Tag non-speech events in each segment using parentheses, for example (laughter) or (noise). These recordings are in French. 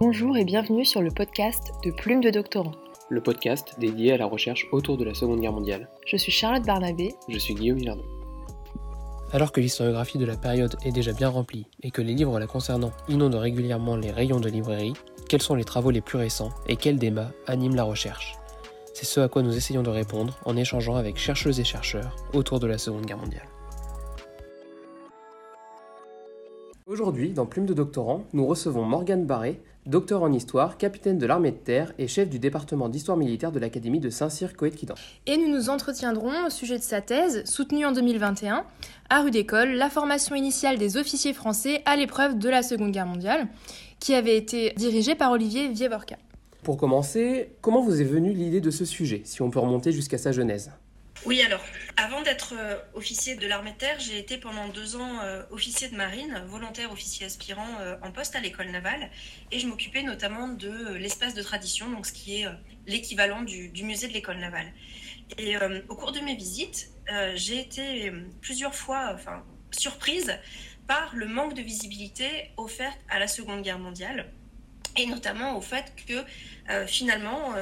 Bonjour et bienvenue sur le podcast de Plume de Doctorant. Le podcast dédié à la recherche autour de la Seconde Guerre mondiale. Je suis Charlotte Barnabé. Je suis Guillaume Hilardon. Alors que l'historiographie de la période est déjà bien remplie et que les livres la concernant inondent régulièrement les rayons de librairie, quels sont les travaux les plus récents et quels débats animent la recherche? C'est ce à quoi nous essayons de répondre en échangeant avec chercheuses et chercheurs autour de la Seconde Guerre mondiale. Aujourd'hui, dans Plume de Doctorant, nous recevons Morgane Barré, docteur en histoire, capitaine de l'armée de terre et chef du département d'histoire militaire de l'Académie de Saint-Cyr Coët-Quidan. Et nous nous entretiendrons au sujet de sa thèse, soutenue en 2021, à rue d'école, la formation initiale des officiers français à l'épreuve de la Seconde Guerre mondiale, qui avait été dirigée par Olivier Vievorka. Pour commencer, comment vous est venue l'idée de ce sujet, si on peut remonter jusqu'à sa genèse? Oui, alors, avant d'être euh, officier de l'armée de terre, j'ai été pendant deux ans euh, officier de marine, volontaire officier aspirant euh, en poste à l'école navale, et je m'occupais notamment de l'espace de tradition, donc ce qui est l'équivalent du, musée de l'école navale. Et au cours de mes visites, j'ai été plusieurs fois enfin, surprise par le manque de visibilité offerte à la Seconde Guerre mondiale, et notamment au fait que finalement,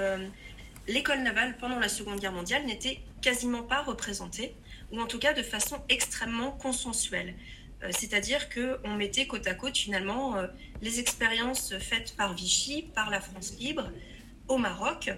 l'école navale pendant la Seconde Guerre mondiale n'était quasiment pas représentée, ou en tout cas de façon extrêmement consensuelle. Euh, c'est-à-dire qu'on mettait côte à côte finalement euh, les expériences faites par Vichy, par la France libre, au Maroc,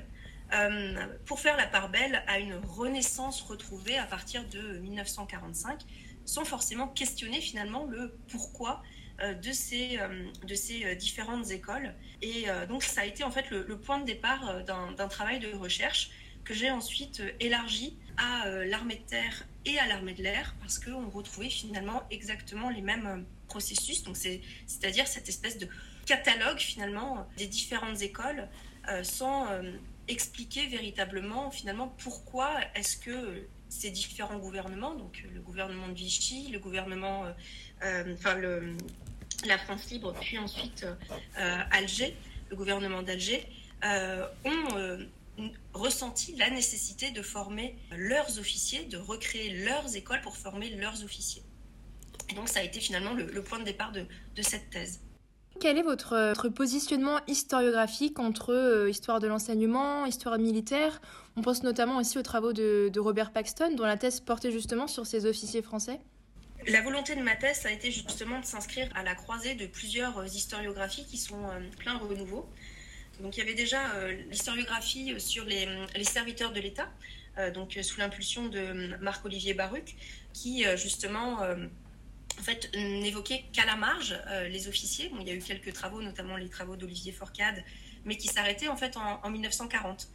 euh, pour faire la part belle à une renaissance retrouvée à partir de 1945, sans forcément questionner finalement le pourquoi de ces, de ces différentes écoles. Et donc ça a été en fait le point de départ d'un travail de recherche que j'ai ensuite euh, élargi à euh, l'armée de terre et à l'armée de l'air parce qu'on retrouvait finalement exactement les mêmes euh, processus. Donc c'est-à-dire cette espèce de catalogue finalement des différentes écoles sans expliquer véritablement finalement pourquoi est-ce que ces différents gouvernements, donc le gouvernement de Vichy, le gouvernement, enfin la France libre, puis ensuite Alger, le gouvernement d'Alger, ont ressenti la nécessité de former leurs officiers, de recréer leurs écoles pour former leurs officiers. Et donc ça a été finalement le, point de départ de, cette thèse. Quel est votre, positionnement historiographique entre euh, histoire de l'enseignement, histoire militaire? On pense notamment aussi aux travaux de, Robert Paxton, dont la thèse portait justement sur ces officiers français. La volonté de ma thèse a été justement de s'inscrire à la croisée de plusieurs euh, historiographies qui sont euh, plein renouveau. Donc il y avait déjà euh, l'historiographie sur les, serviteurs de l'État, euh, donc sous l'impulsion de Marc-Olivier Baruc, qui euh, justement en fait, n'évoquait qu'à la marge les officiers. il y a eu quelques travaux, notamment les travaux d'Olivier Forcade, mais qui s'arrêtaient en fait en, 1940.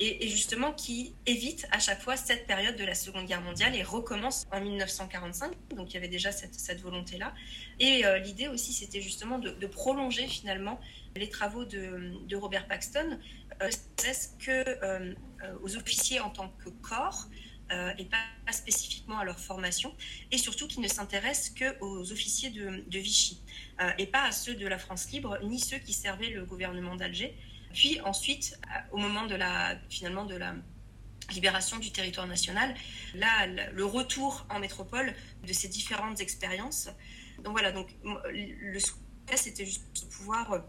Et, justement qui évite à chaque fois cette période de la Seconde Guerre mondiale et recommence en 1945. Donc il y avait déjà cette, volonté-là. Et l'idée aussi, c'était justement de, prolonger finalement les travaux de, Robert Paxton euh, s'adressent que euh, aux officiers en tant que corps euh, et pas, spécifiquement à leur formation, et surtout qui ne s'intéressent qu'aux officiers de, Vichy et pas à ceux de la France libre ni ceux qui servaient le gouvernement d'Alger. Puis ensuite, au moment de la finalement de la libération du territoire national, là, le retour en métropole de ces différentes expériences. Donc voilà, donc le souhait, c'était juste de pouvoir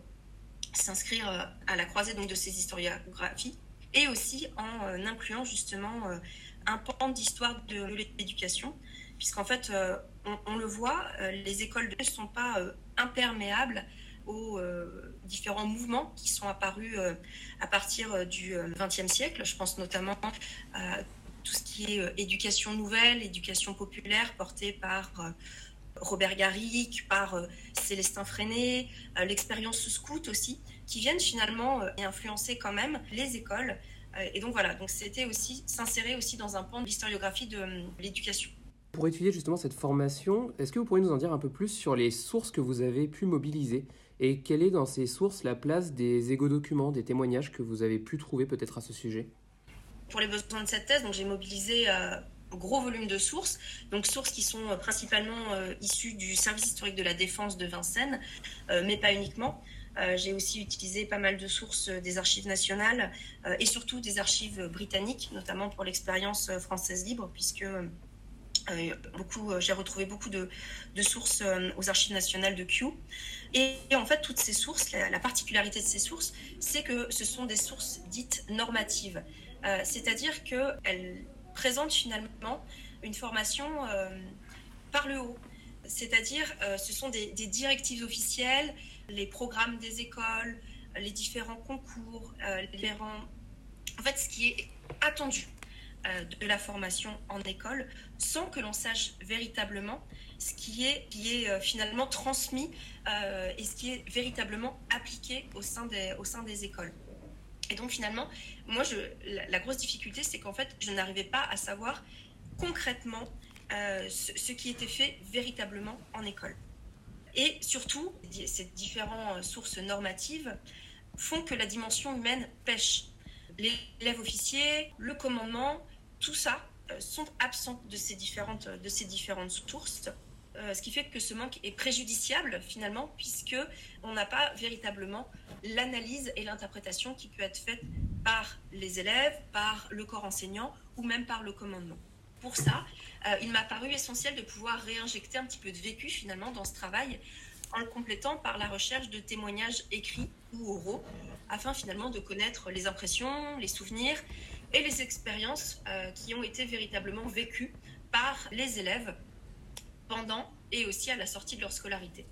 s'inscrire euh, à la croisée donc, de ces historiographies et aussi en euh, incluant justement euh, un pan d'histoire de l'éducation, puisqu'en fait, on, le voit, les écoles ne sont pas imperméables aux différents mouvements qui sont apparus à partir du XXe siècle. Je pense notamment à tout ce qui est éducation nouvelle, éducation populaire portée par Robert Garrick, par euh, Célestin Freinet, euh, l'expérience scout aussi, qui viennent finalement euh, influencer quand même les écoles. et donc voilà, donc c'était aussi s'insérer aussi dans un pan de l'historiographie de l'éducation. Pour étudier justement cette formation, est-ce que vous pourriez nous en dire un peu plus sur les sources que vous avez pu mobiliser et quelle est dans ces sources la place des égo-documents, des témoignages que vous avez pu trouver peut-être à ce sujet? Pour les besoins de cette thèse, donc j'ai mobilisé gros volume de sources, donc sources qui sont euh, principalement euh, issues du service historique de la défense de Vincennes, euh, mais pas uniquement. J'ai aussi utilisé pas mal de sources des archives nationales et surtout des archives britanniques, notamment pour l'expérience française libre, puisque j'ai retrouvé beaucoup de, sources aux archives nationales de Kew. Et, en fait, toutes ces sources, la, particularité de ces sources, c'est que ce sont des sources dites normatives. C'est-à-dire qu'elles présentent finalement une formation par le haut. C'est-à-dire, ce sont des, directives officielles, les programmes des écoles, les différents concours, les différents... En fait, ce qui est attendu euh, de la formation en école sans que l'on sache véritablement ce qui est, qui est euh, finalement transmis euh, et ce qui est véritablement appliqué au sein des, au sein des écoles. Et donc finalement, moi, la, grosse difficulté, c'est qu'en fait, je n'arrivais pas à savoir concrètement ce, qui était fait véritablement en école. Et surtout, ces différentes sources normatives font que la dimension humaine pêche l'élève officier, le commandement, tout ça euh, sont absents de ces différentes sources. Euh, ce qui fait que ce manque est préjudiciable finalement, puisque on n'a pas véritablement l'analyse et l'interprétation qui peut être faite par les élèves, par le corps enseignant ou même par le commandement. Pour ça, euh, il m'a paru essentiel de pouvoir réinjecter un petit peu de vécu finalement dans ce travail en le complétant par la recherche de témoignages écrits ou oraux afin finalement de connaître les impressions, les souvenirs et les expériences euh, qui ont été véritablement vécues par les élèves pendant et aussi à la sortie de leur scolarité.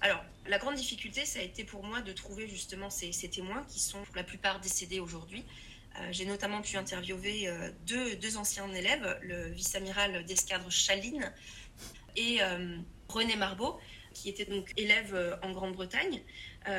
Alors, la grande difficulté, ça a été pour moi de trouver justement ces, témoins qui sont pour la plupart décédés aujourd'hui. Euh, j'ai notamment pu interviewer euh, deux, deux, anciens élèves, le vice-amiral d'escadre Chaline et René Marbeau, qui étaient donc élèves en Grande-Bretagne,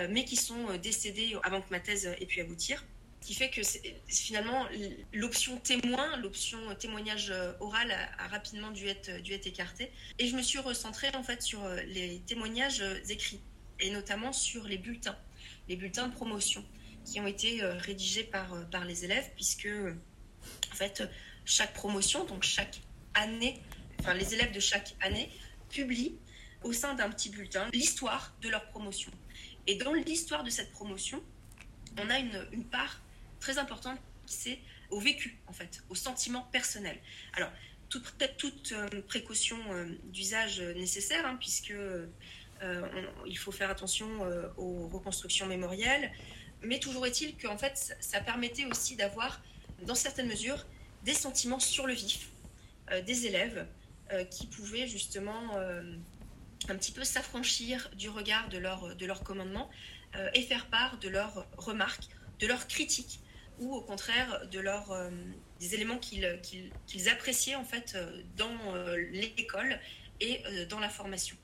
mais qui sont décédés avant que ma thèse ait pu aboutir qui fait que finalement l'option témoin, l'option témoignage euh, oral a, rapidement dû être, dû être écartée. Et je me suis recentrée en fait sur euh, les témoignages euh, écrits et notamment sur les bulletins, les bulletins de promotion qui ont été rédigés par, par les élèves puisque en fait chaque promotion, donc chaque année, enfin les élèves de chaque année publient au sein d'un petit bulletin l'histoire de leur promotion. Et dans l'histoire de cette promotion, on a une, une part très important, c'est au vécu, en fait, au sentiment personnel. Alors, toute, toute euh, précaution euh, d'usage nécessaire, hein, puisque euh, il faut faire attention aux reconstructions mémorielles, mais toujours est-il qu'en fait, ça, permettait aussi d'avoir, dans certaines mesures, des sentiments sur le vif des élèves qui pouvaient justement un petit peu s'affranchir du regard de leur, de leur commandement et faire part de leurs remarques, de leurs critiques ou au contraire de leur, euh, des éléments qu'ils appréciaient en fait euh, dans euh, l'école et dans la formation.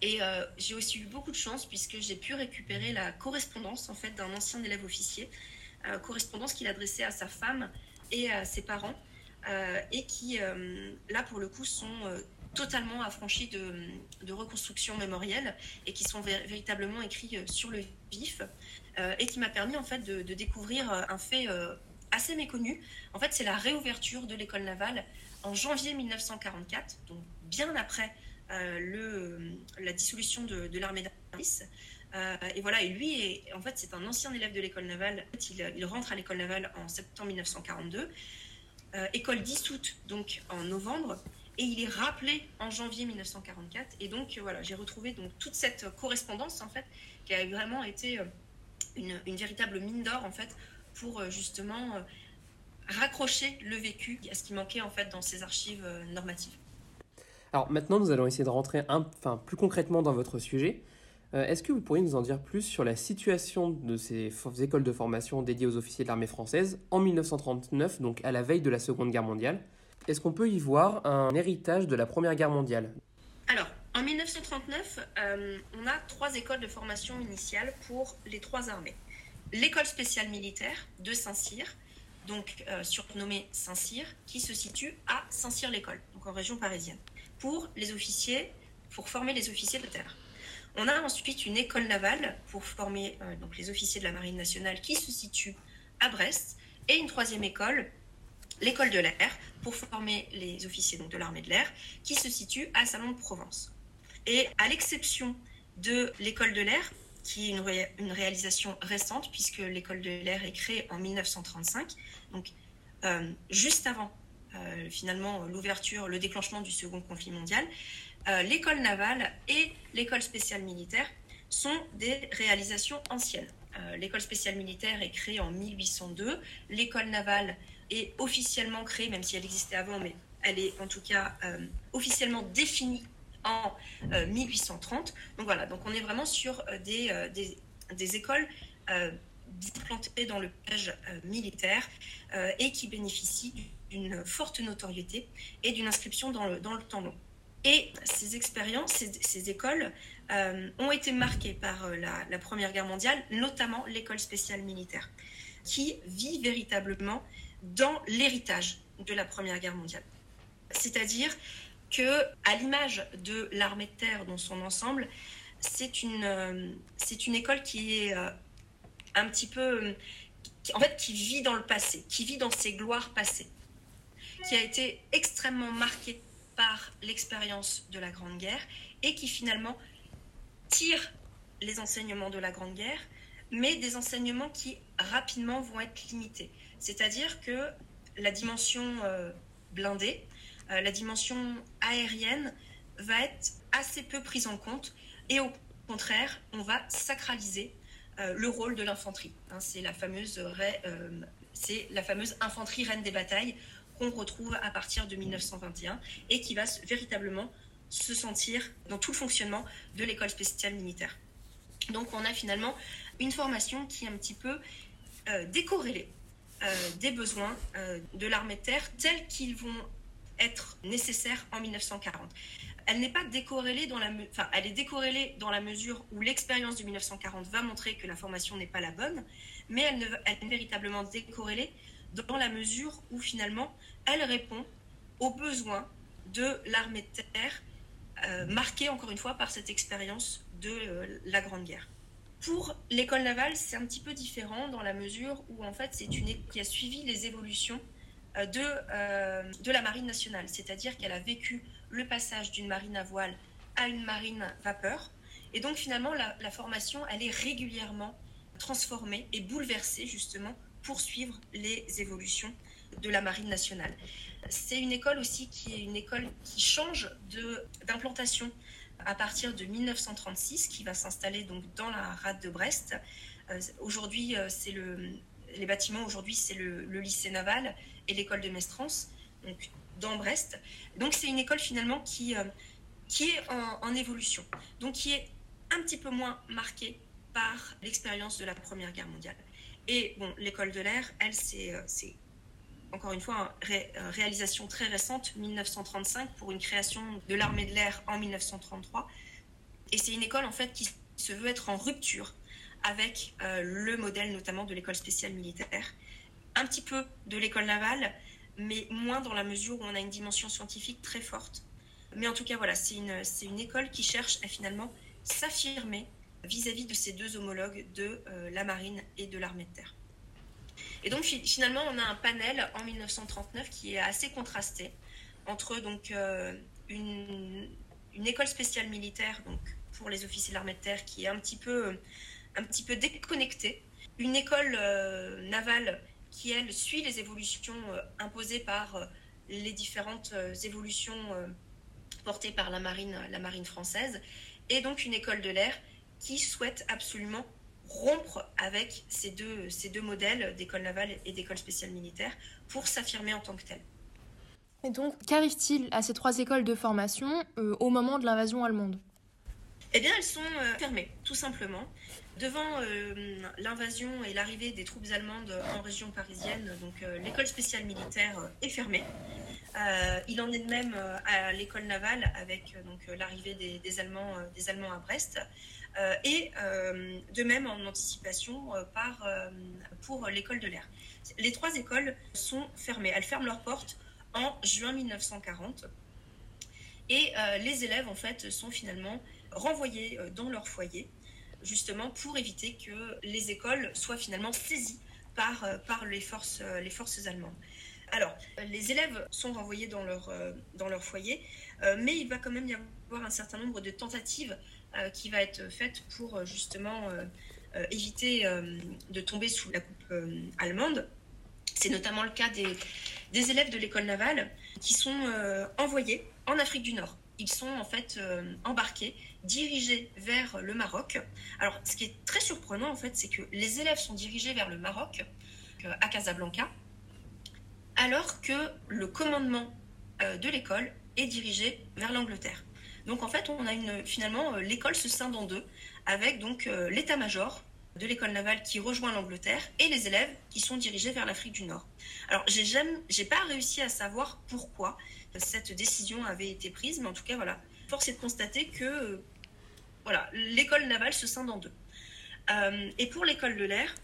Et j'ai aussi eu beaucoup de chance puisque j'ai pu récupérer la correspondance en fait d'un ancien élève officier, correspondance qu'il adressait à sa femme et à ses parents, et qui là pour le coup sont totalement affranchis de, de, reconstruction mémorielle et qui sont véritablement écrits sur le vif. Euh, et qui m'a permis en fait de, découvrir euh, un fait euh, assez méconnu. En fait, c'est la réouverture de l'école navale en janvier 1944, donc bien après le, la dissolution de, l'armée d'Armis. et voilà, et lui, en fait, c'est un ancien élève de l'école navale. Il, il, rentre à l'école navale en septembre 1942, école dissoute donc en novembre, et il est rappelé en janvier 1944. Et donc voilà, j'ai retrouvé donc toute cette correspondance en fait qui a vraiment été une, véritable mine d'or en fait pour euh, justement euh, raccrocher le vécu à ce qui manquait en fait dans ces archives euh, normatives. Alors maintenant, nous allons essayer de rentrer enfin, plus concrètement dans votre sujet. Est-ce que vous pourriez nous en dire plus sur la situation de ces écoles de formation dédiées aux officiers de l'armée française en 1939, donc à la veille de la Seconde Guerre mondiale? Est-ce qu'on peut y voir un héritage de la Première Guerre mondiale? En 1939, euh, on a trois écoles de formation initiale pour les trois armées. L'école spéciale militaire de Saint-Cyr, donc euh, surnommée Saint-Cyr, qui se situe à Saint-Cyr-l'École, donc en région parisienne, pour les officiers, pour former les officiers de terre. On a ensuite une école navale pour former euh, donc les officiers de la Marine nationale qui se situe à Brest, et une troisième école, l'école de l'air, pour former les officiers donc, de l'armée de l'air, qui se situe à Salon de Provence. Et à l'exception de l'école de l'air, qui est une, réalisation récente, puisque l'école de l'air est créée en 1935, donc euh, juste avant euh, finalement l'ouverture, le déclenchement du second conflit mondial, l'école navale et l'école spéciale militaire sont des réalisations anciennes. l'école spéciale militaire est créée en 1802, l'école navale est officiellement créée, même si elle existait avant, mais elle est en tout cas officiellement définie en 1830. Donc voilà, donc on est vraiment sur des, des, écoles implantées dans le piège militaire et qui bénéficient d'une forte notoriété et d'une inscription dans le, dans le temps long. Et ces expériences, ces, écoles ont été marquées par la, Première Guerre mondiale, notamment l'école spéciale militaire, qui vit véritablement dans l'héritage de la Première Guerre mondiale. C'est-à-dire que, à l'image de l'armée de terre dans son ensemble, c'est une, euh, école qui est euh, un petit peu, en fait, qui vit dans le passé, qui vit dans ses gloires passées, qui a été extrêmement marquée par l'expérience de la Grande Guerre et qui finalement tire les enseignements de la Grande Guerre, mais des enseignements qui rapidement vont être limités. C'est-à-dire que la dimension euh, blindée, euh, la dimension aérienne va être assez peu prise en compte et au contraire, on va sacraliser euh, le rôle de l'infanterie. Hein, c'est la fameuse euh, c'est la fameuse infanterie reine des batailles qu'on retrouve à partir de 1921 et qui va véritablement se sentir dans tout le fonctionnement de l'école spéciale militaire. Donc on a finalement une formation qui est un petit peu décorrélée des besoins de l'armée de terre tels qu'ils vont être nécessaire en 1940. Elle n'est pas décorrélée dans la, enfin, elle est décorrélée dans la mesure où l'expérience de 1940 va montrer que la formation n'est pas la bonne, mais elle, ne, elle est véritablement décorrélée dans la mesure où finalement elle répond aux besoins de l'armée de terre, euh, marquée encore une fois par cette expérience de euh, la Grande Guerre. Pour l'école navale, c'est un petit peu différent dans la mesure où en fait c'est une qui a suivi les évolutions de, euh, de la marine nationale, c'est-à-dire qu'elle a vécu le passage d'une marine à voile à une marine vapeur. Et donc finalement, la, formation, elle est régulièrement transformée et bouleversée justement pour suivre les évolutions de la marine nationale. C'est une école aussi qui est une école qui change d'implantation à partir de 1936, qui va s'installer donc dans la rade de Brest. Euh, aujourd'hui, c'est le, les bâtiments aujourd'hui c'est le, lycée naval et l'école de Mestrance, donc dans Brest. Donc c'est une école finalement qui, euh, qui est en, évolution, donc qui est un petit peu moins marquée par l'expérience de la Première Guerre mondiale. Et bon, l'école de l'air, elle, c'est, euh, c'est encore une fois une réalisation très récente, 1935, pour une création de l'armée de l'air en 1933. Et c'est une école en fait qui se veut être en rupture avec euh, le modèle notamment de l'école spéciale militaire un petit peu de l'école navale, mais moins dans la mesure où on a une dimension scientifique très forte. Mais en tout cas, voilà, c'est une, une école qui cherche à finalement s'affirmer vis-à-vis de ces deux homologues de euh, la marine et de l'armée de terre. Et donc finalement, on a un panel en 1939 qui est assez contrasté entre donc euh, une, une, école spéciale militaire donc pour les officiers de l'armée de terre qui est un petit peu un petit peu déconnectée, une école euh, navale qui, elle, suit les évolutions euh, imposées par euh, les différentes euh, évolutions portées par la marine, la marine française, et donc une école de l'air qui souhaite absolument rompre avec ces deux, ces deux modèles d'école navale et d'école spéciale militaire pour s'affirmer en tant que telle. Et donc, qu'arrive-t-il à ces trois écoles de formation au moment de l'invasion allemande? Eh bien, elles sont fermées, tout simplement. Devant euh, l'invasion et l'arrivée des troupes allemandes en région parisienne, donc euh, l'école spéciale militaire euh, est fermée. il en est de même à l'école navale avec donc l'arrivée des, Allemands, à Brest. et de même en anticipation par, pour l'école de l'air. Les trois écoles sont fermées. Elles ferment leurs portes en juin 1940. Et les élèves, en fait, sont finalement renvoyés dans leur foyer justement pour éviter que les écoles soient finalement saisies par, euh, par les, forces, euh, les forces allemandes. Alors, les élèves sont renvoyés dans leur, euh, dans leur foyer, mais il va quand même y avoir un certain nombre de tentatives qui va être faites pour justement éviter de tomber sous la coupe allemande. C'est notamment le cas des, des élèves de l'école navale qui sont envoyés en Afrique du Nord. Ils sont en fait embarqués, dirigés vers le Maroc. Alors, ce qui est très surprenant en fait, c'est que les élèves sont dirigés vers le Maroc, à Casablanca, alors que le commandement de l'école est dirigé vers l'Angleterre. Donc en fait, on a une, finalement euh, l'école se scinde en deux, avec donc euh, l'état-major de l'école navale qui rejoint l'Angleterre et les élèves qui sont dirigés vers l'Afrique du Nord. Alors j'ai j'ai pas réussi à savoir pourquoi cette décision avait été prise, mais en tout cas voilà, force est de constater que euh, voilà, l'école navale se scinde en deux. et pour l'école de l'air,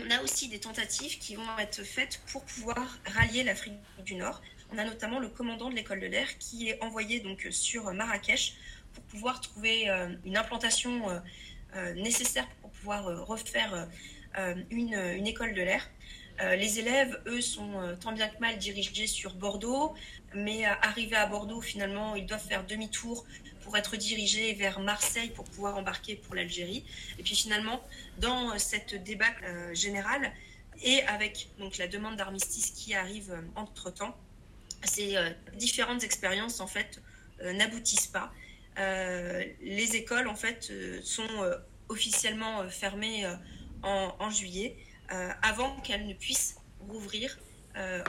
on a aussi des tentatives qui vont être faites pour pouvoir rallier l'Afrique du Nord. On a notamment le commandant de l'école de l'air qui est envoyé donc sur Marrakech pour pouvoir trouver euh, une implantation euh, euh, nécessaire pour pouvoir refaire une, école de l'air. les élèves, eux, sont tant bien que mal dirigés sur Bordeaux, mais arrivés à Bordeaux, finalement, ils doivent faire demi-tour pour être dirigés vers Marseille pour pouvoir embarquer pour l'Algérie. Et puis finalement, dans cette débâcle générale, et avec donc la demande d'armistice qui arrive entre-temps, ces euh, différentes expériences en fait euh, n'aboutissent pas. Euh, les écoles en fait sont officiellement fermées en, juillet avant qu'elles ne puissent rouvrir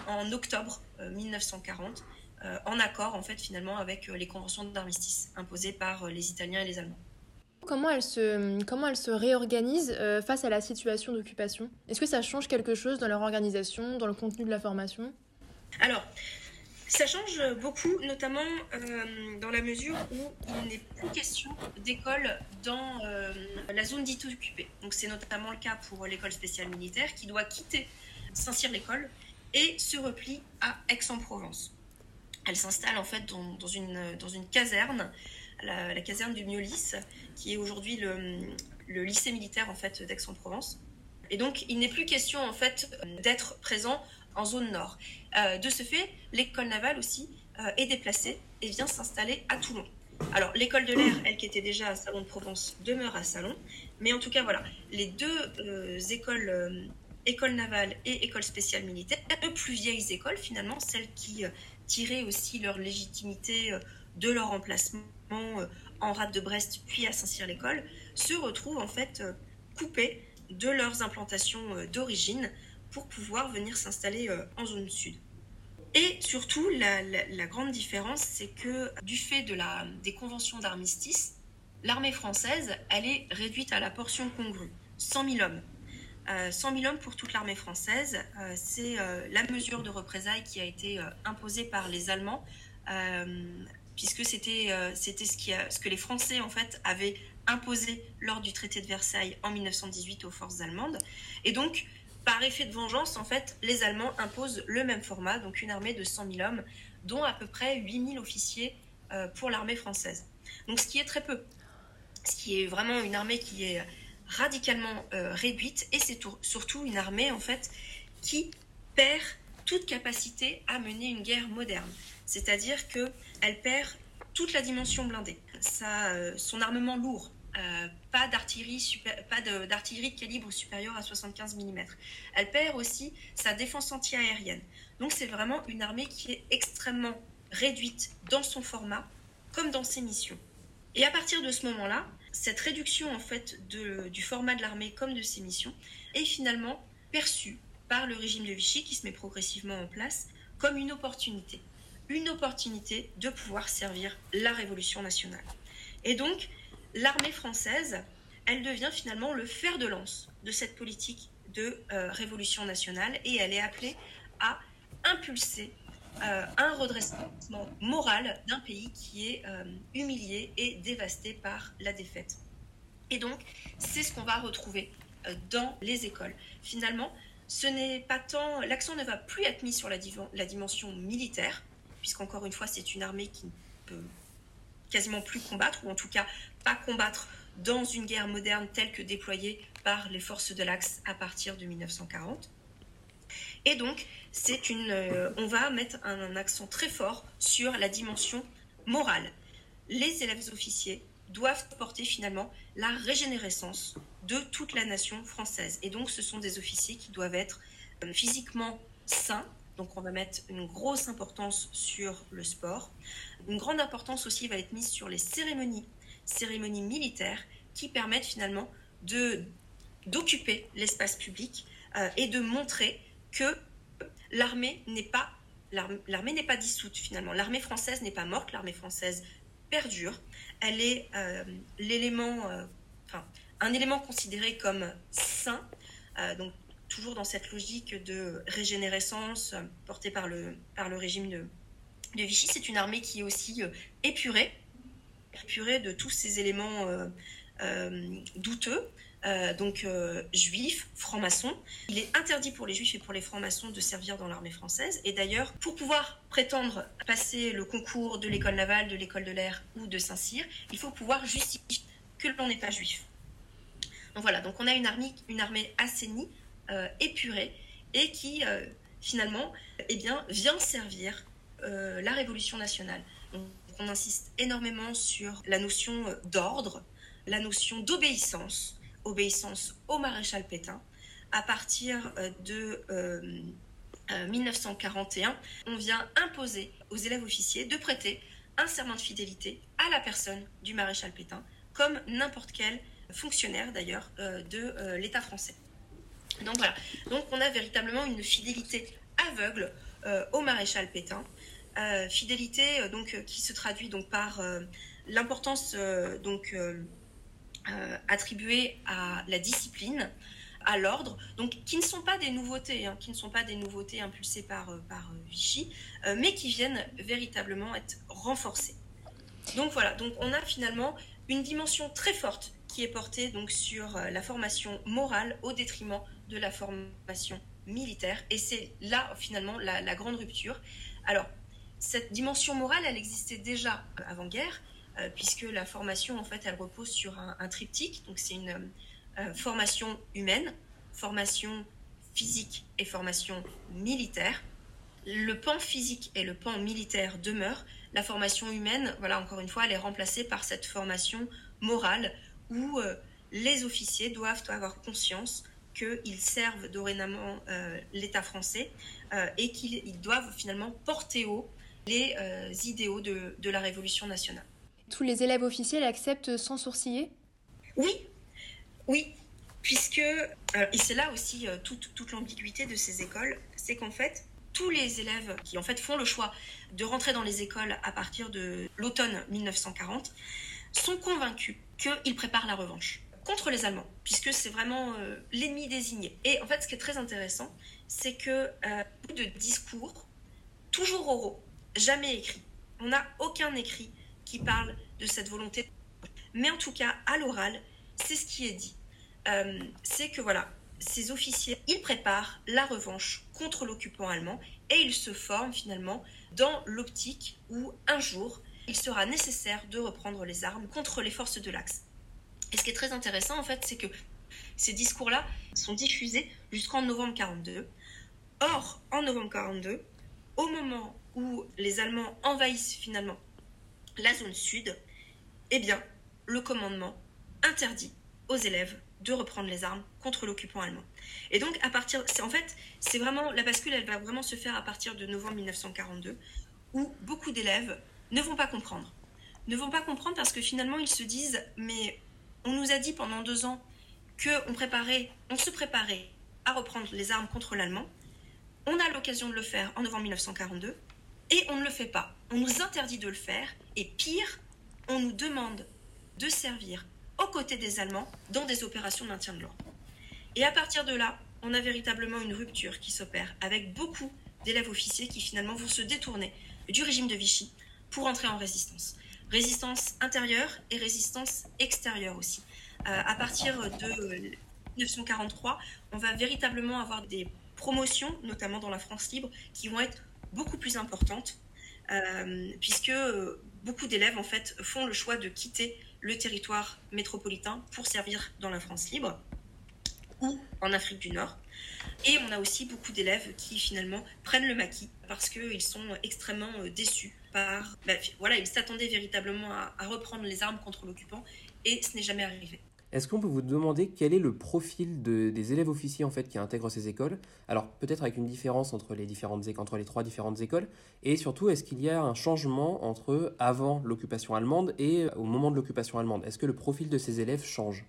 en octobre 1940 en accord en fait finalement avec les conventions d'armistice imposées par les Italiens et les Allemands. Comment elles se, comment elles se réorganisent face à la situation d'occupation? Est-ce que ça change quelque chose dans leur organisation, dans le contenu de la formation? Alors, ça change beaucoup, notamment euh, dans la mesure où il n'est plus question d'école dans euh, la zone dite occupée. Donc c'est notamment le cas pour l'école spéciale militaire qui doit quitter Saint-Cyr-l'École et se replie à Aix-en-Provence. Elle s'installe en fait dans, une, dans une caserne, la, caserne du Miolis, qui est aujourd'hui le, le, lycée militaire en fait d'Aix-en-Provence. Et donc il n'est plus question en fait d'être présent en zone nord. Euh, de ce fait, l'école navale aussi euh, est déplacée et vient s'installer à Toulon. Alors, l'école de l'air, elle qui était déjà à Salon de Provence, demeure à Salon. Mais en tout cas, voilà, les deux euh, écoles, école navale et école spéciale militaire, deux plus vieilles écoles finalement, celles qui tiraient aussi leur légitimité de leur emplacement en rade de Brest puis à Saint-Cyr-l'École, se retrouvent en fait coupées de leurs implantations d'origine pour pouvoir venir s'installer euh, en zone sud. Et surtout, la, grande différence, c'est que du fait des conventions d'armistice, l'armée française, elle est réduite à la portion congrue, 100 000 hommes. 100 euh, 000 hommes pour toute l'armée française, euh, c'est la mesure de représailles qui a été imposée par les Allemands, puisque c'était c'était ce, ce que les Français en fait avaient imposé lors du traité de Versailles en 1918 aux forces allemandes. Et donc, par effet de vengeance, en fait, les Allemands imposent le même format, donc une armée de 100 000 hommes, dont à peu près 8 000 officiers euh, pour l'armée française. Donc ce qui est très peu. Ce qui est vraiment une armée qui est radicalement euh, réduite, et c'est surtout une armée, en fait, qui perd toute capacité à mener une guerre moderne. C'est-à-dire qu'elle perd toute la dimension blindée. Euh, son armement lourd, euh, pas d'artillerie pas d'artillerie de, calibre supérieur à 75 mm. Elle perd aussi sa défense anti-aérienne. Donc c'est vraiment une armée qui est extrêmement réduite dans son format comme dans ses missions. Et à partir de ce moment-là, cette réduction en fait du format de l'armée comme de ses missions est finalement perçue par le régime de Vichy qui se met progressivement en place comme une opportunité. Une opportunité de pouvoir servir la révolution nationale. Et donc, l'armée française, elle devient finalement le fer de lance de cette politique de euh, révolution nationale et elle est appelée à impulser euh, un redressement moral d'un pays qui est euh, humilié et dévasté par la défaite. Et donc, c'est ce qu'on va retrouver dans les écoles. Finalement, ce n'est pas tant, l'accent ne va plus être mis sur la, la dimension militaire, puisqu'encore une fois, c'est une armée qui ne peut quasiment plus combattre, ou en tout cas pas combattre dans une guerre moderne telle que déployée par les forces de l'Axe à partir de 1940. Et donc, c'est une, euh, on va mettre un, accent très fort sur la dimension morale. Les élèves officiers doivent porter finalement la régénérescence de toute la nation française. Et donc, ce sont des officiers qui doivent être euh, physiquement sain. Donc on va mettre une grosse importance sur le sport. Une grande importance aussi va être mise sur les cérémonies, cérémonies militaires qui permettent finalement de d'occuper l'espace public euh, et de montrer que l'armée n'est pas l'armée n'est pas dissoute finalement. L'armée française n'est pas morte, l'armée française perdure. Elle est euh, l'élément, euh, enfin, un élément considéré comme sain, donc toujours dans cette logique de régénérescence portée par le, par le régime de, de Vichy. C'est une armée qui est aussi épurée, épurée de tous ces éléments douteux. Euh, donc euh, juifs, francs-maçons. Il est interdit pour les juifs et pour les francs-maçons de servir dans l'armée française. Et d'ailleurs, pour pouvoir prétendre passer le concours de l'école navale, de l'école de l'air ou de Saint-Cyr, il faut pouvoir justifier que l'on n'est pas juif. Donc voilà, donc on a une armée, assainie, euh, épurée, et qui finalement eh bien, vient servir la Révolution nationale. Donc on insiste énormément sur la notion d'ordre, la notion d'obéissance, obéissance au maréchal Pétain. À partir euh, de 1941, euh, euh, on vient imposer aux élèves officiers de prêter un serment de fidélité à la personne du maréchal Pétain, comme n'importe quel fonctionnaire d'ailleurs de l'État français. Donc voilà, donc on a véritablement une fidélité aveugle au maréchal Pétain, fidélité donc qui se traduit donc par l'importance donc euh, attribués à la discipline, à l'ordre, donc qui ne sont pas des nouveautés, hein, qui ne sont pas des nouveautés impulsées par, euh, euh, Vichy, mais qui viennent véritablement être renforcées. Donc voilà, donc on a finalement une dimension très forte qui est portée donc sur la formation morale au détriment de la formation militaire, et c'est là finalement la, la grande rupture. Alors cette dimension morale, elle existait déjà avant-guerre, euh, puisque la formation, en fait, elle repose sur un, triptyque. Donc, c'est une euh, formation humaine, formation physique et formation militaire. Le pan physique et le pan militaire demeurent. La formation humaine, voilà, encore une fois, elle est remplacée par cette formation morale où euh, les officiers doivent avoir conscience qu'ils servent dorénavant l'État français et qu'ils doivent finalement porter haut les idéaux de la Révolution nationale. Tous les élèves officiels acceptent sans sourciller Oui, oui, puisque, et c'est là aussi euh, toute, toute l'ambiguïté de ces écoles, c'est qu'en fait, tous les élèves qui en fait font le choix de rentrer dans les écoles à partir de l'automne 1940 sont convaincus qu'ils préparent la revanche contre les Allemands, puisque c'est vraiment euh, l'ennemi désigné. Et en fait, ce qui est très intéressant, c'est que euh, de discours, toujours oraux, jamais écrits. On n'a aucun écrit parle de cette volonté. Mais en tout cas, à l'oral, c'est ce qui est dit. Euh, c'est que voilà, ces officiers, ils préparent la revanche contre l'occupant allemand et ils se forment finalement dans l'optique où un jour, il sera nécessaire de reprendre les armes contre les forces de l'Axe. Et ce qui est très intéressant en fait, c'est que ces discours-là sont diffusés jusqu'en novembre 42. Or, en novembre 42, au moment où les Allemands envahissent finalement la zone sud, eh bien, le commandement interdit aux élèves de reprendre les armes contre l'occupant allemand. Et donc, à partir, en fait, c'est vraiment la bascule, elle va vraiment se faire à partir de novembre 1942, où beaucoup d'élèves ne vont pas comprendre, ne vont pas comprendre parce que finalement ils se disent, mais on nous a dit pendant deux ans que on préparait, on se préparait à reprendre les armes contre l'allemand. On a l'occasion de le faire en novembre 1942 et on ne le fait pas. On nous interdit de le faire et pire, on nous demande de servir aux côtés des Allemands dans des opérations de maintien de l'ordre. Et à partir de là, on a véritablement une rupture qui s'opère avec beaucoup d'élèves officiers qui finalement vont se détourner du régime de Vichy pour entrer en résistance. Résistance intérieure et résistance extérieure aussi. Euh, à partir de 1943, on va véritablement avoir des promotions, notamment dans la France libre, qui vont être beaucoup plus importantes, puisque beaucoup d'élèves en fait font le choix de quitter le territoire métropolitain pour servir dans la France libre ou en Afrique du Nord. Et on a aussi beaucoup d'élèves qui finalement prennent le maquis parce qu'ils sont extrêmement euh, déçus par... Bah, voilà, ils s'attendaient véritablement à, reprendre les armes contre l'occupant et ce n'est jamais arrivé. Est-ce qu'on peut vous demander quel est le profil des élèves officiers en fait qui intègrent ces écoles? Alors peut-être avec une différence entre les trois différentes écoles. Et surtout est-ce qu'il y a un changement entre avant l'occupation allemande et au moment de l'occupation allemande? Est-ce que le profil de ces élèves change?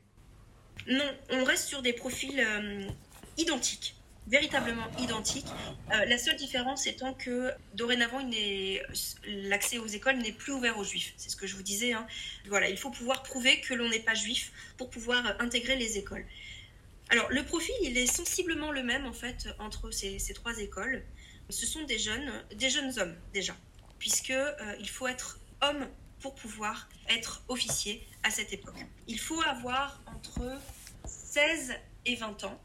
Non, on reste sur des profils euh, identiques véritablement identiques. Euh, la seule différence étant que dorénavant, l'accès aux écoles n'est plus ouvert aux juifs. C'est ce que je vous disais. Hein. Voilà, il faut pouvoir prouver que l'on n'est pas juif pour pouvoir intégrer les écoles. Alors, le profil, il est sensiblement le même en fait entre ces, trois écoles. Ce sont des jeunes, des jeunes hommes déjà, puisque euh, faut être homme pour pouvoir être officier à cette époque. Il faut avoir entre 16 et 20 ans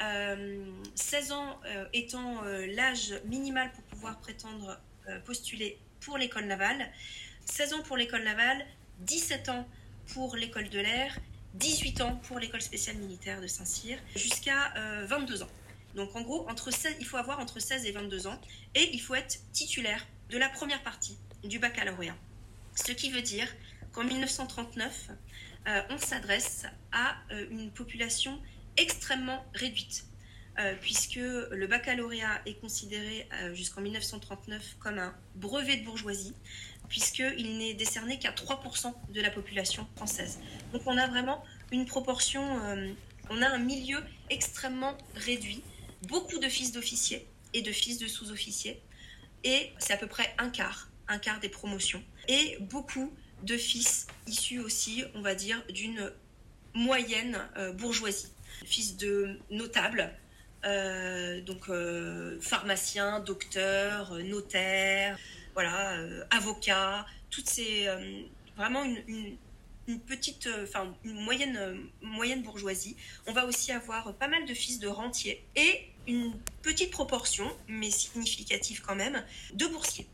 16 euh, ans euh, étant euh, l'âge minimal pour pouvoir prétendre postuler pour l'école navale, 16 ans pour l'école navale, 17 ans pour l'école de l'air, 18 ans pour l'école spéciale militaire de Saint-Cyr, jusqu'à 22 ans. Donc en gros, entre 16, il faut avoir entre 16 et 22 ans et il faut être titulaire de la première partie du baccalauréat. Ce qui veut dire qu'en 1939, on s'adresse à une population extrêmement réduite, euh, puisque le baccalauréat est considéré euh, jusqu'en 1939 comme un brevet de bourgeoisie, puisqu'il n'est décerné qu'à 3% de la population française. Donc on a vraiment une proportion, euh, on a un milieu extrêmement réduit, beaucoup de fils d'officiers et de fils de sous-officiers, et c'est à peu près un quart, un quart des promotions, et beaucoup de fils issus aussi, on va dire, d'une moyenne bourgeoisie fils de notables, euh, donc euh, pharmacien, docteur, euh, notaire, voilà, avocat, toutes ces vraiment une, petite, enfin une moyenne, moyenne bourgeoisie. On va aussi avoir pas mal de fils de rentiers et une petite proportion, mais significative quand même, de boursiers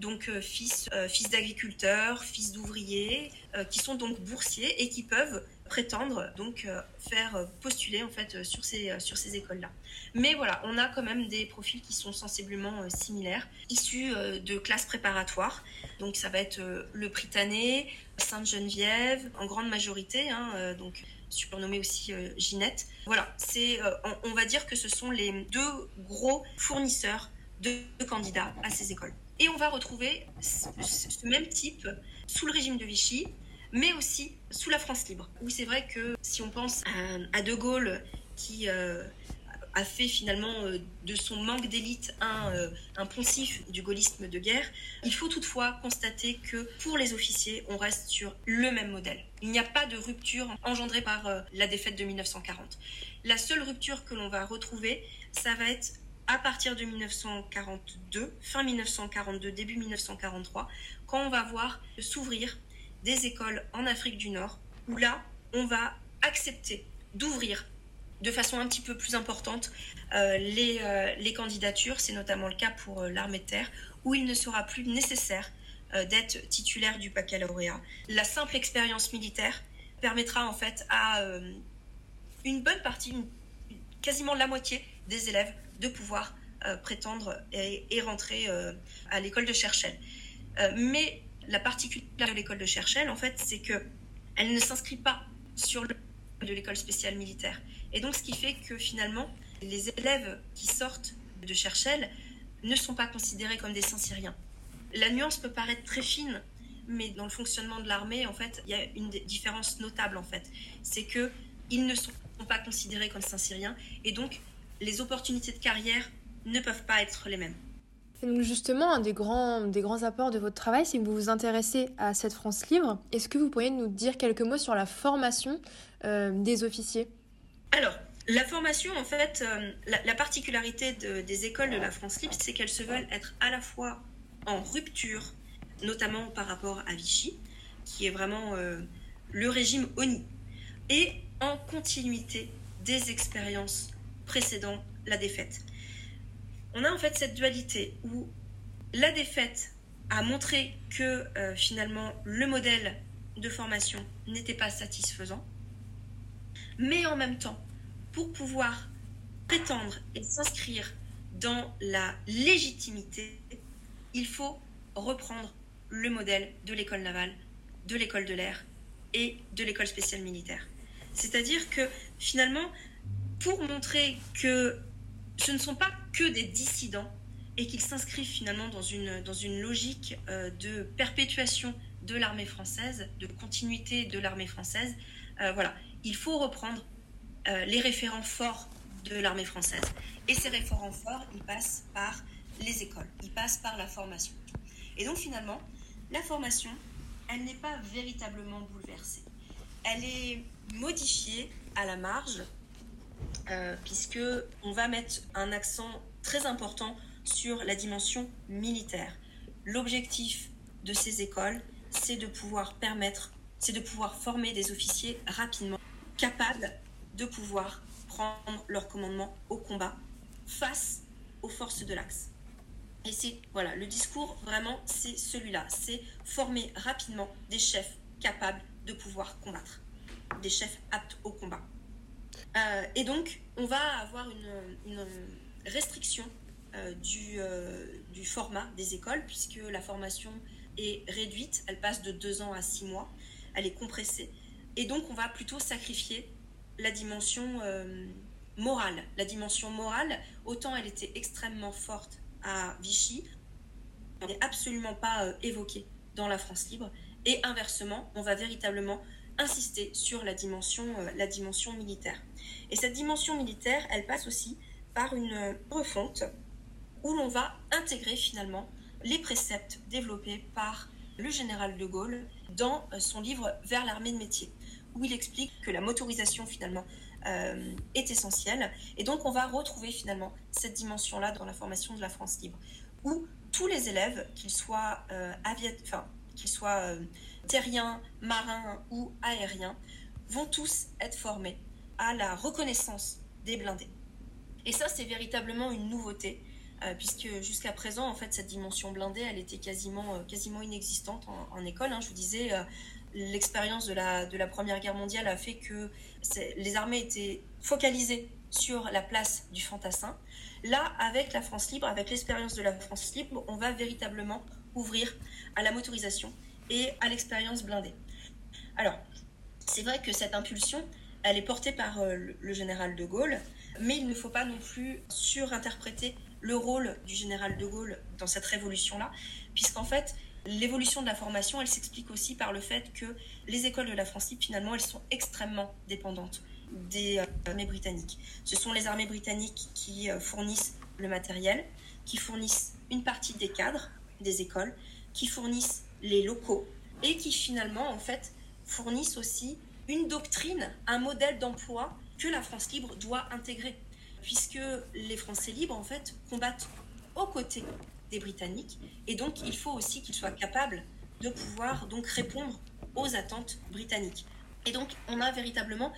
donc fils, fils d'agriculteurs, fils d'ouvriers, qui sont donc boursiers et qui peuvent prétendre donc euh, faire euh, postuler en fait euh, sur ces, sur ces écoles-là. Mais voilà, on a quand même des profils qui sont sensiblement similaires, issus de classes préparatoires. Donc ça va être le Britannique, Sainte-Geneviève, en grande majorité, hein, donc surnommé aussi Ginette. Voilà, c'est, on, va dire que ce sont les deux gros fournisseurs de, candidats à ces écoles. Et on va retrouver ce même type sous le régime de Vichy, mais aussi sous la France libre. Où c'est vrai que si on pense à, De Gaulle qui euh, a fait finalement euh, de son manque d'élite un, euh, un, poncif du gaullisme de guerre, il faut toutefois constater que pour les officiers, on reste sur le même modèle. Il n'y a pas de rupture engendrée par la défaite de 1940. La seule rupture que l'on va retrouver, ça va être à partir de 1942, fin 1942, début 1943, quand on va voir s'ouvrir des écoles en Afrique du Nord, où là, on va accepter d'ouvrir de façon un petit peu plus importante euh, les, euh, les, candidatures. C'est notamment le cas pour euh, l'armée de terre, où il ne sera plus nécessaire d'être titulaire du baccalauréat. La simple expérience militaire permettra en fait à une bonne partie, quasiment la moitié des élèves, de pouvoir prétendre et, rentrer à l'école de Cherchel. La particularité de l'école de Cherchel, en fait, c'est que elle ne s'inscrit pas sur le de l'école spéciale militaire. Et donc, ce qui fait que finalement, les élèves qui sortent de Cherchel ne sont pas considérés comme des Saint-Syriens. La nuance peut paraître très fine, mais dans le fonctionnement de l'armée, en fait, il y a une différence notable, en fait. C'est que ils ne sont pas considérés comme Saint-Syriens, et donc les opportunités de carrière ne peuvent pas être les mêmes justement, un des grands, des grands apports de votre travail, c'est que vous vous intéressez à cette France libre. Est-ce que vous pourriez nous dire quelques mots sur la formation euh, des officiers? Alors, la formation, en fait, euh, la, particularité des écoles de la France libre, c'est qu'elles se veulent être à la fois en rupture, notamment par rapport à Vichy, qui est vraiment euh, le régime ONI, et en continuité des expériences précédant la défaite on a en fait cette dualité où la défaite a montré que euh, finalement le modèle de formation n'était pas satisfaisant, mais en même temps, pour pouvoir prétendre et s'inscrire dans la légitimité, il faut reprendre le modèle de l'école navale, de l'école de l'air et de l'école spéciale militaire. C'est-à-dire que finalement, pour montrer que ce ne sont pas que des dissidents et qu'ils s'inscrivent finalement dans une, dans une logique euh, de perpétuation de l'armée française, de continuité de l'armée française, euh, voilà, il faut reprendre euh, les référents forts de l'armée française. Et ces référents forts, ils passent par les écoles, ils passent par la formation. Et donc finalement, la formation, elle n'est pas véritablement bouleversée. Elle est modifiée à la marge, euh, puisque on va mettre un accent très important sur la dimension militaire. L'objectif de ces écoles, c'est de pouvoir permettre, c'est de pouvoir former des officiers rapidement capables de pouvoir prendre leur commandement au combat face aux forces de l'Axe. Et c'est voilà, le discours vraiment c'est celui-là, c'est former rapidement des chefs capables de pouvoir combattre, des chefs aptes au combat. Euh, et donc on va avoir une, restriction euh, du, euh, du format des écoles puisque la formation est réduite, elle passe de deux ans à six mois, elle est compressée. Et donc on va plutôt sacrifier la dimension morale. La dimension morale, autant elle était extrêmement forte à Vichy, elle n'est absolument pas évoquée dans la France libre. Et inversement, on va véritablement insister sur la dimension, euh, la dimension militaire. Et cette dimension militaire, elle passe aussi par une refonte où l'on va intégrer finalement les préceptes développés par le général de Gaulle dans son livre Vers l'armée de métier, où il explique que la motorisation finalement euh, est essentielle. Et donc on va retrouver finalement cette dimension-là dans la formation de la France libre, où tous les élèves, qu'ils soient, euh, enfin, qu'ils soient euh, terriens, marins ou aériens, vont tous être formés à la reconnaissance des blindés. Et ça, c'est véritablement une nouveauté euh, puisque jusqu'à présent, en fait, cette dimension blindée, elle était quasiment, euh, quasiment inexistante en, école. Hein. Je vous disais, euh, l'expérience de la, de la Première Guerre mondiale a fait que les armées étaient focalisées sur la place du fantassin. Là, avec la France libre, avec l'expérience de la France libre, on va véritablement ouvrir à la motorisation et à l'expérience blindée. Alors, c'est vrai que cette impulsion, elle est portée par le général de Gaulle, mais il ne faut pas non plus surinterpréter le rôle du général de Gaulle dans cette révolution-là, puisqu'en fait, l'évolution de la formation, elle s'explique aussi par le fait que les écoles de la France finalement, elles sont extrêmement dépendantes des euh, armées britanniques. Ce sont les armées britanniques qui euh, fournissent le matériel, qui fournissent une partie des cadres des écoles, qui fournissent les locaux et qui finalement, en fait, fournissent aussi une doctrine, un modèle d'emploi que la France libre doit intégrer puisque les Français libres, en fait, combattent aux côtés des Britanniques, et donc il faut aussi qu'ils soient capables de pouvoir donc répondre aux attentes britanniques. Et donc on a véritablement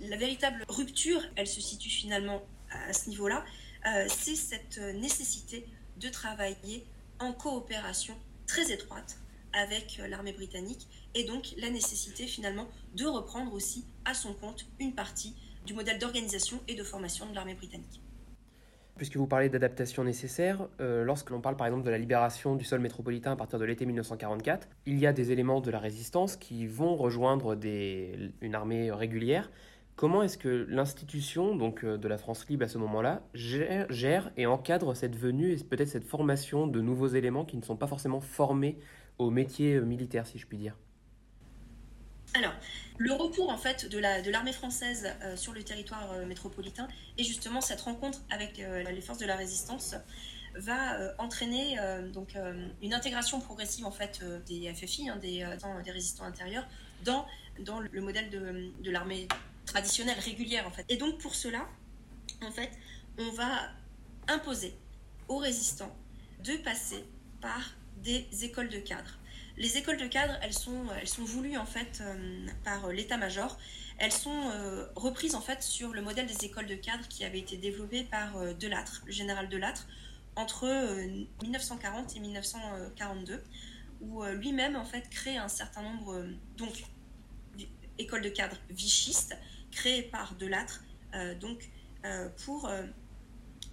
la véritable rupture, elle se situe finalement à ce niveau-là, euh, c'est cette nécessité de travailler en coopération très étroite avec l'armée britannique et donc la nécessité finalement de reprendre aussi à son compte une partie du modèle d'organisation et de formation de l'armée britannique. Puisque vous parlez d'adaptation nécessaire, euh, lorsque l'on parle par exemple de la libération du sol métropolitain à partir de l'été 1944, il y a des éléments de la résistance qui vont rejoindre une armée régulière. Comment est-ce que l'institution donc euh, de la France libre à ce moment-là gère, et encadre cette venue et peut-être cette formation de nouveaux éléments qui ne sont pas forcément formés au métier euh, militaire, si je puis dire alors, le retour en fait de l'armée française euh, sur le territoire euh, métropolitain et justement cette rencontre avec les forces de la résistance va entraîner donc une intégration progressive en fait des FFI, hein, des, résistants intérieurs, dans, le modèle de, de l'armée traditionnelle régulière en fait. Et donc pour cela, en fait, on va imposer aux résistants de passer par des écoles de cadres. Les écoles de cadre, elles sont, elles sont voulues en fait euh, par l'état-major. Elles sont euh, reprises en fait sur le modèle des écoles de cadre qui avait été développé par euh, Delattre, le général Delattre, entre 1940 et 1942, où lui-même en fait crée un certain nombre donc écoles de cadre vichistes créées par Delattre, donc pour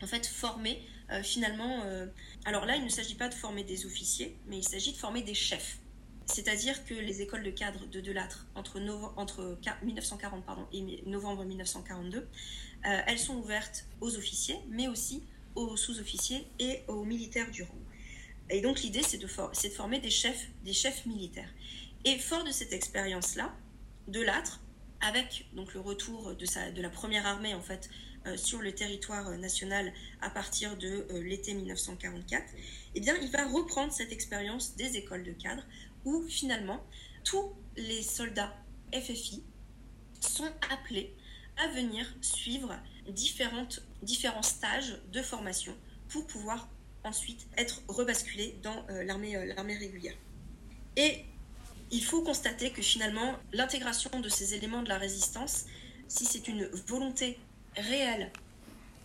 en fait former finalement. alors là, il ne s'agit pas de former des officiers, mais il s'agit de former des chefs. C'est-à-dire que les écoles de cadre de Delattre, entre, entre 1940 pardon, et novembre 1942, elles sont ouvertes aux officiers, mais aussi aux sous-officiers et aux militaires du rang. Et donc l'idée, c'est de, former des chefs, des chefs militaires. Et fort de cette expérience-là, Delattre, avec donc le retour de, la première armée en fait euh, sur le territoire euh, national à partir de euh, l'été 1944, eh bien, il va reprendre cette expérience des écoles de cadre où finalement tous les soldats FFI sont appelés à venir suivre différentes, différents stages de formation pour pouvoir ensuite être rebasculés dans l'armée régulière. Et il faut constater que finalement, l'intégration de ces éléments de la résistance, si c'est une volonté réelle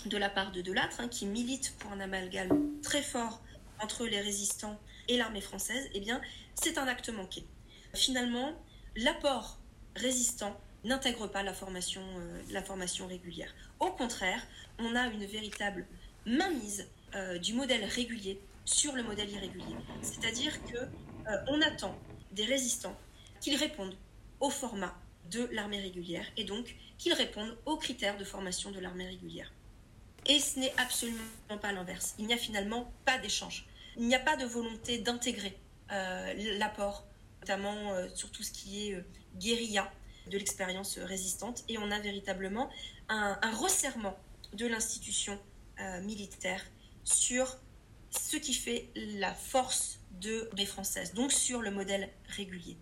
de la part de Delattre, hein, qui milite pour un amalgame très fort entre les résistants et l'armée française, eh bien, c'est un acte manqué. Finalement, l'apport résistant n'intègre pas la formation, euh, régulière. Au contraire, on a une véritable mainmise euh, du modèle régulier sur le modèle irrégulier. C'est-à-dire que euh, attend des résistants qu'ils répondent au format de l'armée régulière et donc qu'ils répondent aux critères de formation de l'armée régulière. Et ce n'est absolument pas l'inverse. Il n'y a finalement pas d'échange. Il n'y a pas de volonté d'intégrer euh, l'apport, notamment euh, sur tout ce qui est euh, guérilla de l'expérience résistante. Et on a véritablement un, un resserrement de l'institution militaire sur ce qui fait la force de les françaises, donc sur le modèle régulier,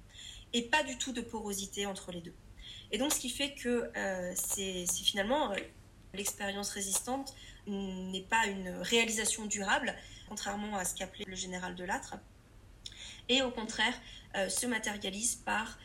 et pas du tout de porosité entre les deux. Et donc ce qui fait que euh, c'est finalement euh, l'expérience résistante n'est pas une réalisation durable, contrairement à ce qu'appelait le général Delattre, et au contraire euh, se matérialise par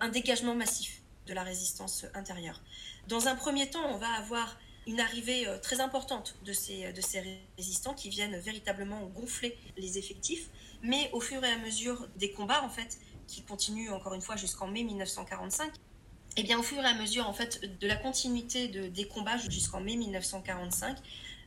un dégagement massif de la résistance intérieure. Dans un premier temps, on va avoir une arrivée très importante de de ces résistants qui viennent véritablement gonfler les effectifs, mais au fur et à mesure des combats, en fait, qui continuent encore une fois jusqu'en mai 1945, et eh bien au fur et à mesure de la continuité de, des combats jusqu'en mai 1945,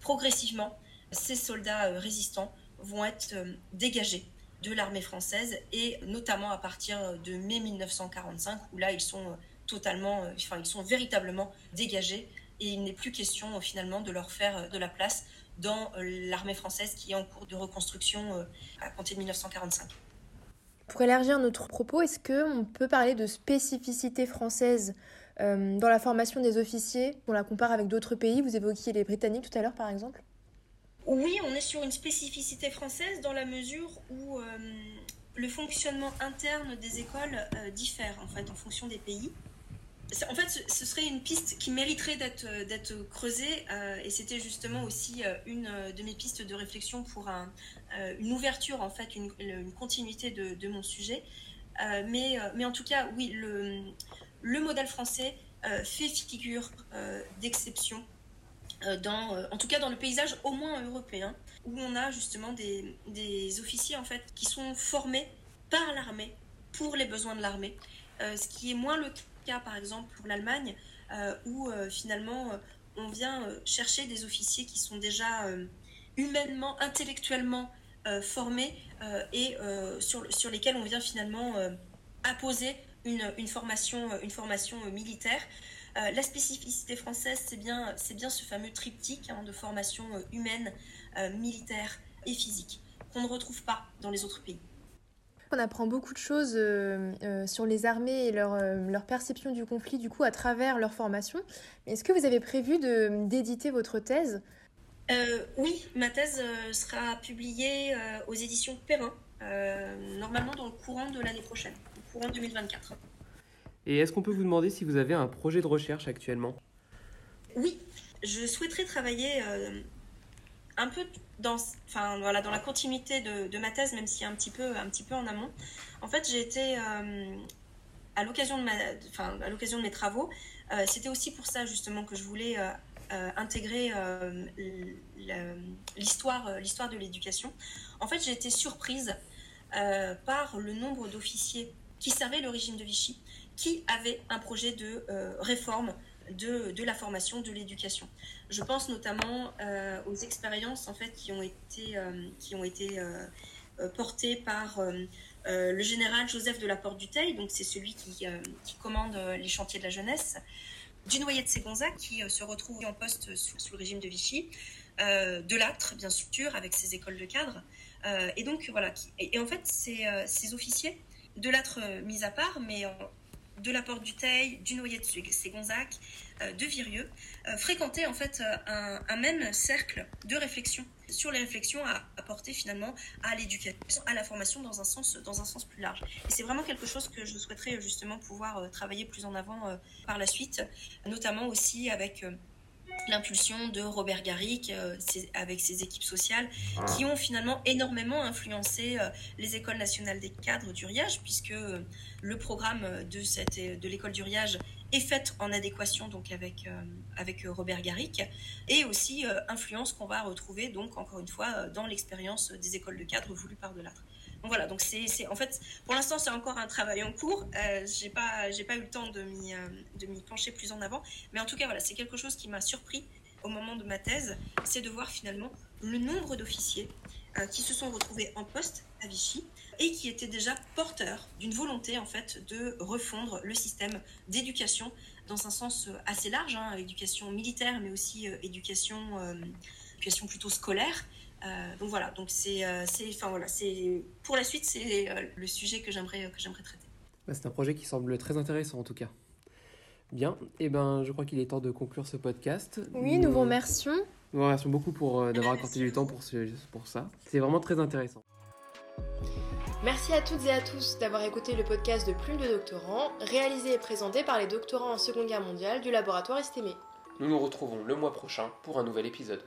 progressivement, ces soldats euh, résistants vont être euh, dégagés de l'armée française et notamment à partir de mai 1945 où là ils sont euh, totalement, enfin ils sont véritablement dégagés et il n'est plus question finalement de leur faire de la place dans euh, l'armée française qui est en cours de reconstruction euh, à compter de 1945. Pour élargir notre propos, est-ce qu'on peut parler de spécificité française euh, dans la formation des officiers? On la compare avec d'autres pays, vous évoquiez les Britanniques tout à l'heure par exemple. Oui, on est sur une spécificité française dans la mesure où le fonctionnement interne des écoles diffère en fait en fonction des pays. En fait, ce serait une piste qui mériterait d'être euh, creusée, euh, et c'était justement aussi euh, une de mes pistes de réflexion pour une ouverture, en fait, une, continuité de, mon sujet. mais, mais en tout cas, oui, le, le modèle français fait figure d'exception dans, en tout cas dans le paysage au moins européen, où on a justement des, des officiers en fait qui sont formés par l'armée pour les besoins de l'armée, ce qui est moins le cas par exemple, pour l'Allemagne, euh, où euh, finalement euh, on vient chercher des officiers qui sont déjà humainement, intellectuellement formés et sur, lesquels on vient finalement apposer une, formation, militaire. la spécificité française, c'est bien, c'est bien ce fameux triptyque hein, de formation humaine, militaire et physique qu'on ne retrouve pas dans les autres pays. On apprend beaucoup de choses euh, euh, sur les armées et leur, euh, leur, perception du conflit du coup à travers leur formation. Est-ce que vous avez prévu d'éditer votre thèse? Oui, ma thèse sera publiée aux éditions Perrin, normalement dans le courant de l'année prochaine, au courant 2024. Et est-ce qu'on peut vous demander si vous avez un projet de recherche actuellement? Oui, je souhaiterais travailler un peu dans, enfin, voilà, dans la continuité de, ma thèse, même si un petit peu, un petit peu en amont. En fait, j'ai été, euh, à l'occasion de, ma, enfin, à l'occasion de mes travaux, euh, c'était aussi pour ça justement que je voulais euh, intégrer l'histoire, l'histoire de l'éducation. En fait, j'ai été surprise par le nombre d'officiers qui servaient le régime de Vichy, qui avaient un projet de réforme de, de, la formation, de l'éducation. Je pense notamment euh, aux expériences en fait qui ont été, euh, qui ont été euh, portées par le général Joseph de la Porte du Teil, donc c'est celui qui, qui, commande les chantiers de la jeunesse, du noyer de Ségonzac qui se retrouve en poste sous, le régime de Vichy, de Lâtre bien sûr avec ses écoles de cadres, et donc voilà, et, en fait ces, officiers, de Lâtre mis à part, mais de la Porte du Teil, du Noyer de Ségonzac, euh, de Virieux, euh, fréquentaient en fait euh, un, même cercle de réflexion sur les réflexions à apporter finalement à l'éducation, à la formation dans un sens, dans un sens plus large. Et c'est vraiment quelque chose que je souhaiterais justement pouvoir travailler plus en avant par la suite, notamment aussi avec l'impulsion de Robert Garrick euh, avec ses équipes sociales ah. qui ont finalement énormément influencé euh, les écoles nationales des cadres du RIAGE puisque euh, le programme de, cette, de l'école du RIAGE est fait en adéquation donc avec, avec Robert Garrick et aussi influence qu'on va retrouver donc encore une fois dans l'expérience des écoles de cadres voulues par Delattre voilà, donc c'est en fait, pour l'instant, c'est encore un travail en cours. Euh, j'ai pas, j'ai pas eu le temps de m'y, euh, pencher plus en avant, mais en tout cas, voilà, c'est quelque chose qui m'a surpris au moment de ma thèse, c'est de voir finalement le nombre d'officiers euh, qui se sont retrouvés en poste à Vichy et qui étaient déjà porteurs d'une volonté en fait de refondre le système d'éducation dans un sens assez large, hein, éducation militaire, mais aussi éducation, éducation plutôt scolaire. Euh, donc voilà, donc c'est, euh, enfin voilà, c'est pour la suite, c'est euh, le sujet que j'aimerais que j'aimerais traiter. Bah, c'est un projet qui semble très intéressant en tout cas. Bien, et eh ben je crois qu'il est temps de conclure ce podcast. Oui, nous vous remercions. Nous vous remercions beaucoup pour d'avoir (laughs) accordé du temps pour, ce, pour ça. C'est vraiment très intéressant. Merci à toutes et à tous d'avoir écouté le podcast de Plume de doctorants, réalisé et présenté par les doctorants en Seconde Guerre mondiale du laboratoire Estémé. Nous nous retrouvons le mois prochain pour un nouvel épisode.